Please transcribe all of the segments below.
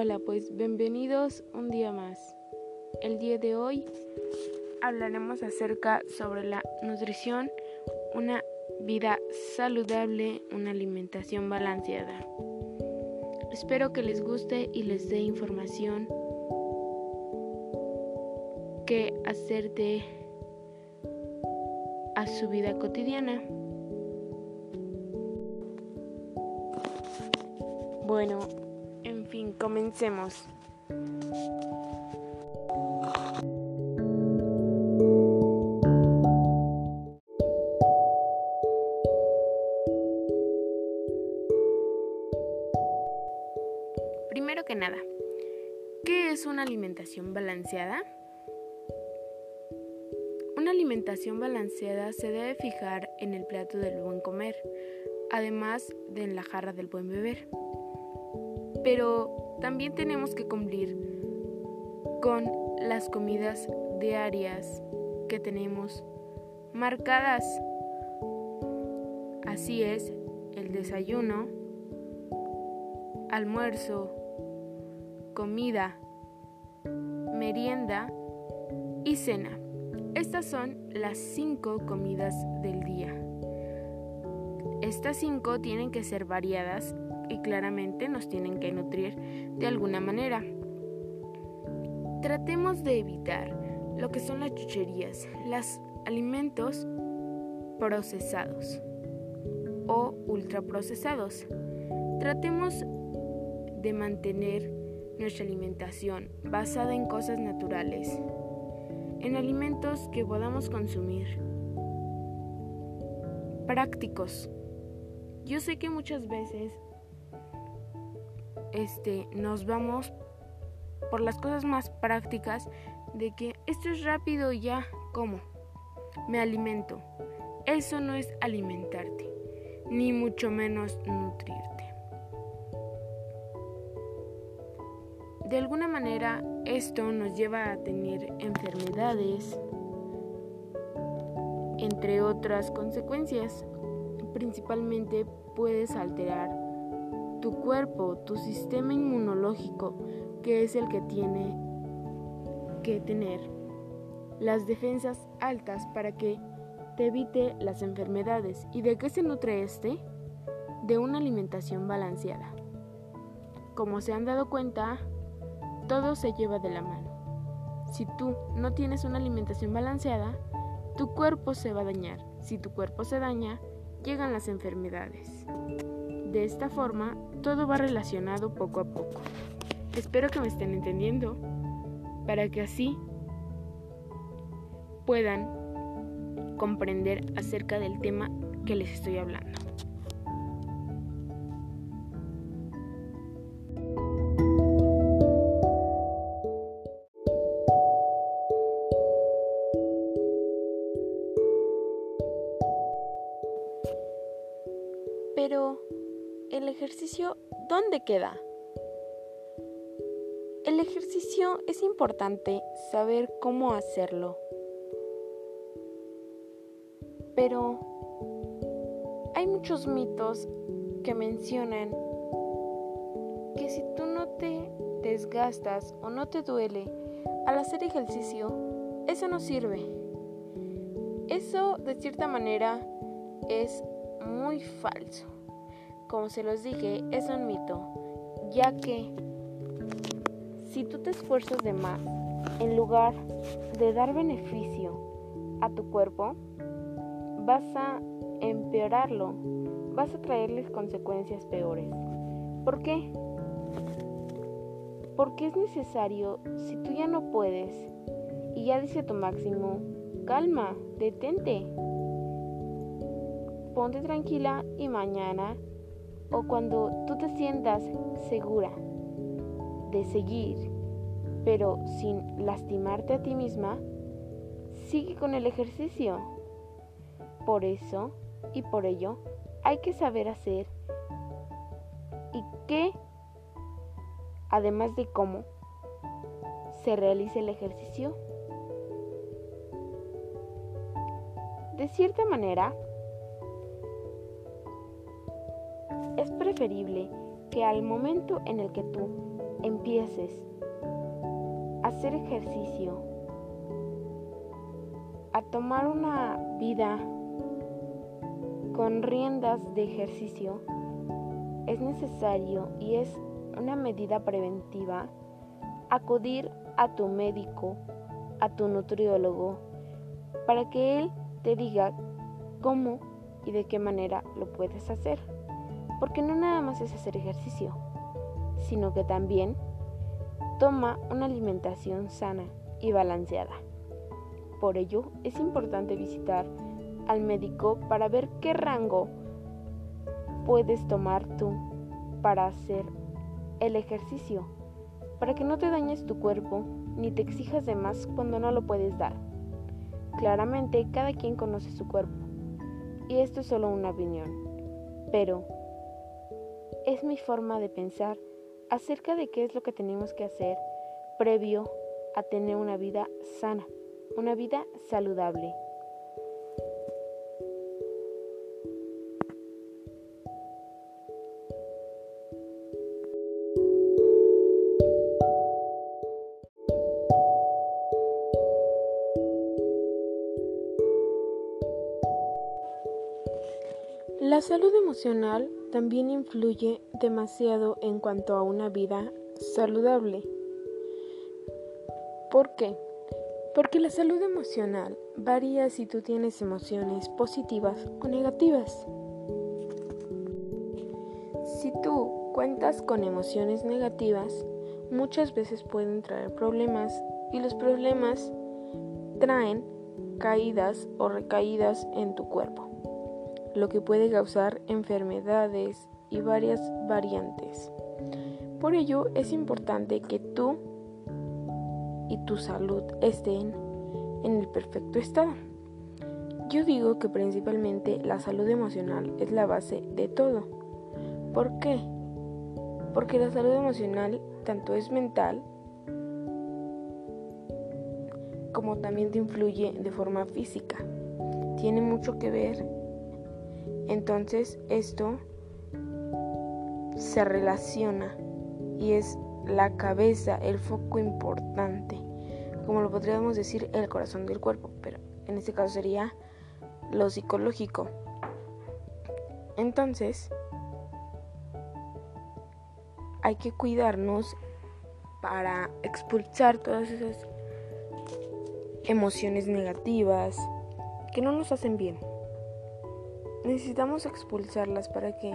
Hola, pues bienvenidos un día más. El día de hoy hablaremos acerca sobre la nutrición, una vida saludable, una alimentación balanceada. Espero que les guste y les dé información que hacerte a su vida cotidiana. Bueno, en fin, comencemos. Primero que nada, ¿qué es una alimentación balanceada? Una alimentación balanceada se debe fijar en el plato del buen comer, además de en la jarra del buen beber. Pero también tenemos que cumplir con las comidas diarias que tenemos marcadas. Así es, el desayuno, almuerzo, comida, merienda y cena. Estas son las cinco comidas del día. Estas cinco tienen que ser variadas y claramente nos tienen que nutrir de alguna manera. Tratemos de evitar lo que son las chucherías, los alimentos procesados o ultraprocesados. Tratemos de mantener nuestra alimentación basada en cosas naturales, en alimentos que podamos consumir, prácticos. Yo sé que muchas veces este, nos vamos por las cosas más prácticas de que esto es rápido y ya como me alimento. Eso no es alimentarte, ni mucho menos nutrirte. De alguna manera esto nos lleva a tener enfermedades, entre otras consecuencias. Principalmente puedes alterar tu cuerpo, tu sistema inmunológico, que es el que tiene que tener las defensas altas para que te evite las enfermedades. ¿Y de qué se nutre este? De una alimentación balanceada. Como se han dado cuenta, todo se lleva de la mano. Si tú no tienes una alimentación balanceada, tu cuerpo se va a dañar. Si tu cuerpo se daña, llegan las enfermedades. De esta forma, todo va relacionado poco a poco. Espero que me estén entendiendo para que así puedan comprender acerca del tema que les estoy hablando. Ejercicio dónde queda? El ejercicio es importante saber cómo hacerlo. Pero hay muchos mitos que mencionan que si tú no te desgastas o no te duele al hacer ejercicio, eso no sirve. Eso de cierta manera es muy falso. Como se los dije, es un mito, ya que si tú te esfuerzas de más, en lugar de dar beneficio a tu cuerpo, vas a empeorarlo, vas a traerles consecuencias peores. ¿Por qué? Porque es necesario, si tú ya no puedes y ya dice tu máximo, calma, detente, ponte tranquila y mañana o cuando tú te sientas segura de seguir, pero sin lastimarte a ti misma, sigue con el ejercicio. Por eso y por ello hay que saber hacer y qué, además de cómo, se realice el ejercicio. De cierta manera, preferible que al momento en el que tú empieces a hacer ejercicio, a tomar una vida con riendas de ejercicio, es necesario y es una medida preventiva acudir a tu médico, a tu nutriólogo, para que él te diga cómo y de qué manera lo puedes hacer. Porque no nada más es hacer ejercicio, sino que también toma una alimentación sana y balanceada. Por ello es importante visitar al médico para ver qué rango puedes tomar tú para hacer el ejercicio, para que no te dañes tu cuerpo ni te exijas de más cuando no lo puedes dar. Claramente cada quien conoce su cuerpo y esto es solo una opinión, pero es mi forma de pensar acerca de qué es lo que tenemos que hacer previo a tener una vida sana, una vida saludable. La salud emocional también influye demasiado en cuanto a una vida saludable. ¿Por qué? Porque la salud emocional varía si tú tienes emociones positivas o negativas. Si tú cuentas con emociones negativas, muchas veces pueden traer problemas y los problemas traen caídas o recaídas en tu cuerpo lo que puede causar enfermedades y varias variantes. Por ello es importante que tú y tu salud estén en el perfecto estado. Yo digo que principalmente la salud emocional es la base de todo. ¿Por qué? Porque la salud emocional tanto es mental como también te influye de forma física. Tiene mucho que ver entonces esto se relaciona y es la cabeza, el foco importante, como lo podríamos decir el corazón del cuerpo, pero en este caso sería lo psicológico. Entonces, hay que cuidarnos para expulsar todas esas emociones negativas que no nos hacen bien necesitamos expulsarlas para que,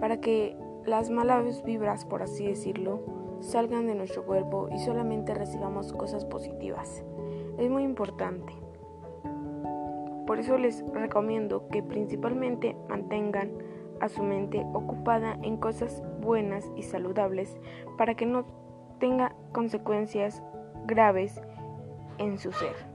para que las malas vibras, por así decirlo, salgan de nuestro cuerpo y solamente recibamos cosas positivas. Es muy importante. Por eso les recomiendo que principalmente mantengan a su mente ocupada en cosas buenas y saludables para que no tenga consecuencias graves en su ser.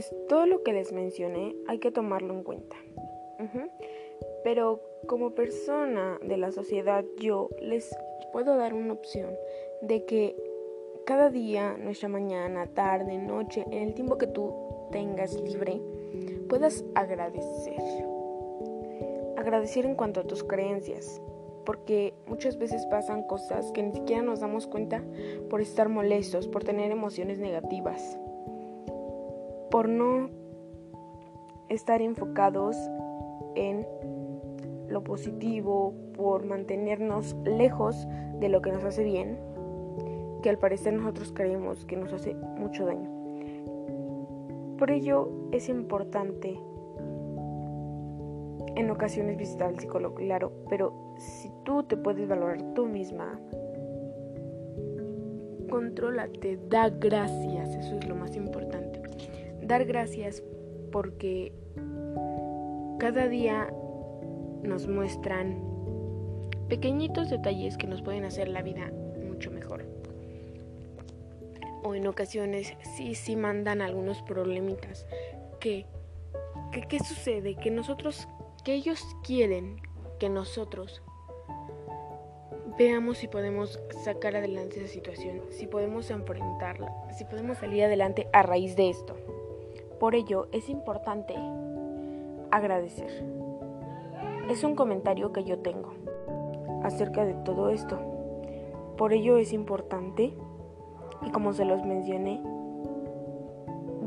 Pues todo lo que les mencioné hay que tomarlo en cuenta. Pero como persona de la sociedad yo les puedo dar una opción de que cada día, nuestra mañana, tarde, noche, en el tiempo que tú tengas libre, puedas agradecer. Agradecer en cuanto a tus creencias, porque muchas veces pasan cosas que ni siquiera nos damos cuenta por estar molestos, por tener emociones negativas por no estar enfocados en lo positivo, por mantenernos lejos de lo que nos hace bien, que al parecer nosotros creemos que nos hace mucho daño. Por ello es importante en ocasiones visitar al psicólogo, claro, pero si tú te puedes valorar tú misma, contrólate, da gracias, eso es lo más importante dar gracias porque cada día nos muestran pequeñitos detalles que nos pueden hacer la vida mucho mejor. O en ocasiones sí, sí mandan algunos problemitas. Que, que, ¿Qué sucede? Que nosotros, que ellos quieren que nosotros veamos si podemos sacar adelante esa situación, si podemos enfrentarla, si podemos salir adelante a raíz de esto. Por ello es importante agradecer. Es un comentario que yo tengo acerca de todo esto. Por ello es importante, y como se los mencioné,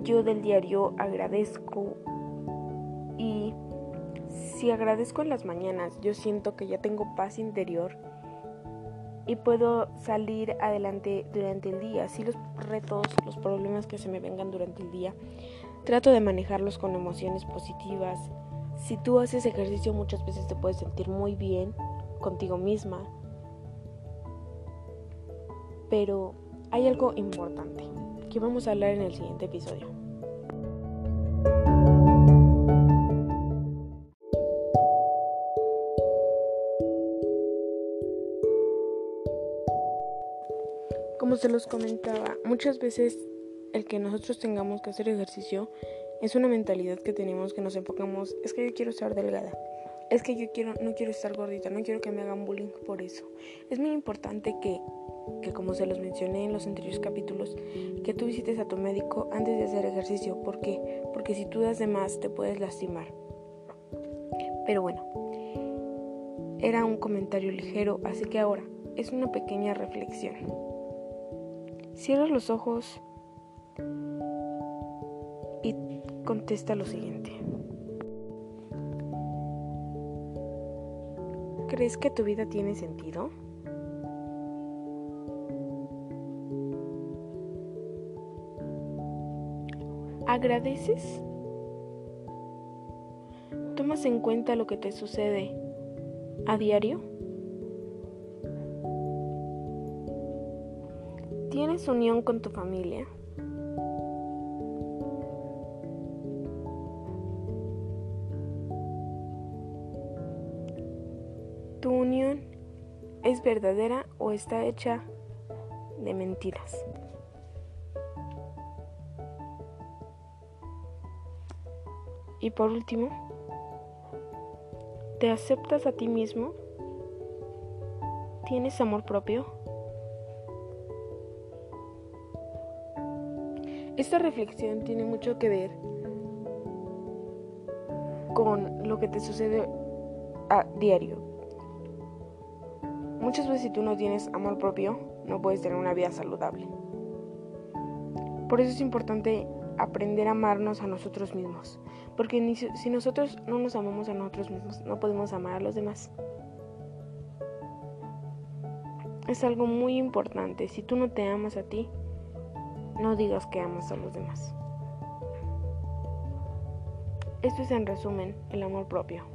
yo del diario agradezco y si agradezco en las mañanas, yo siento que ya tengo paz interior y puedo salir adelante durante el día. Si los retos, los problemas que se me vengan durante el día, trato de manejarlos con emociones positivas. Si tú haces ejercicio muchas veces te puedes sentir muy bien contigo misma. Pero hay algo importante que vamos a hablar en el siguiente episodio. Como se los comentaba, muchas veces el que nosotros tengamos que hacer ejercicio es una mentalidad que tenemos que nos enfocamos, es que yo quiero estar delgada, es que yo quiero, no quiero estar gordita, no quiero que me hagan bullying por eso. Es muy importante que, que como se los mencioné en los anteriores capítulos, que tú visites a tu médico antes de hacer ejercicio. ¿Por qué? Porque si tú das de más te puedes lastimar. Pero bueno, era un comentario ligero, así que ahora es una pequeña reflexión. Cierra los ojos y contesta lo siguiente. ¿Crees que tu vida tiene sentido? ¿Agradeces? ¿Tomas en cuenta lo que te sucede a diario? ¿Tienes unión con tu familia? Verdadera o está hecha de mentiras? Y por último, ¿te aceptas a ti mismo? ¿Tienes amor propio? Esta reflexión tiene mucho que ver con lo que te sucede a diario. Muchas veces si tú no tienes amor propio, no puedes tener una vida saludable. Por eso es importante aprender a amarnos a nosotros mismos. Porque si nosotros no nos amamos a nosotros mismos, no podemos amar a los demás. Es algo muy importante. Si tú no te amas a ti, no digas que amas a los demás. Esto es en resumen el amor propio.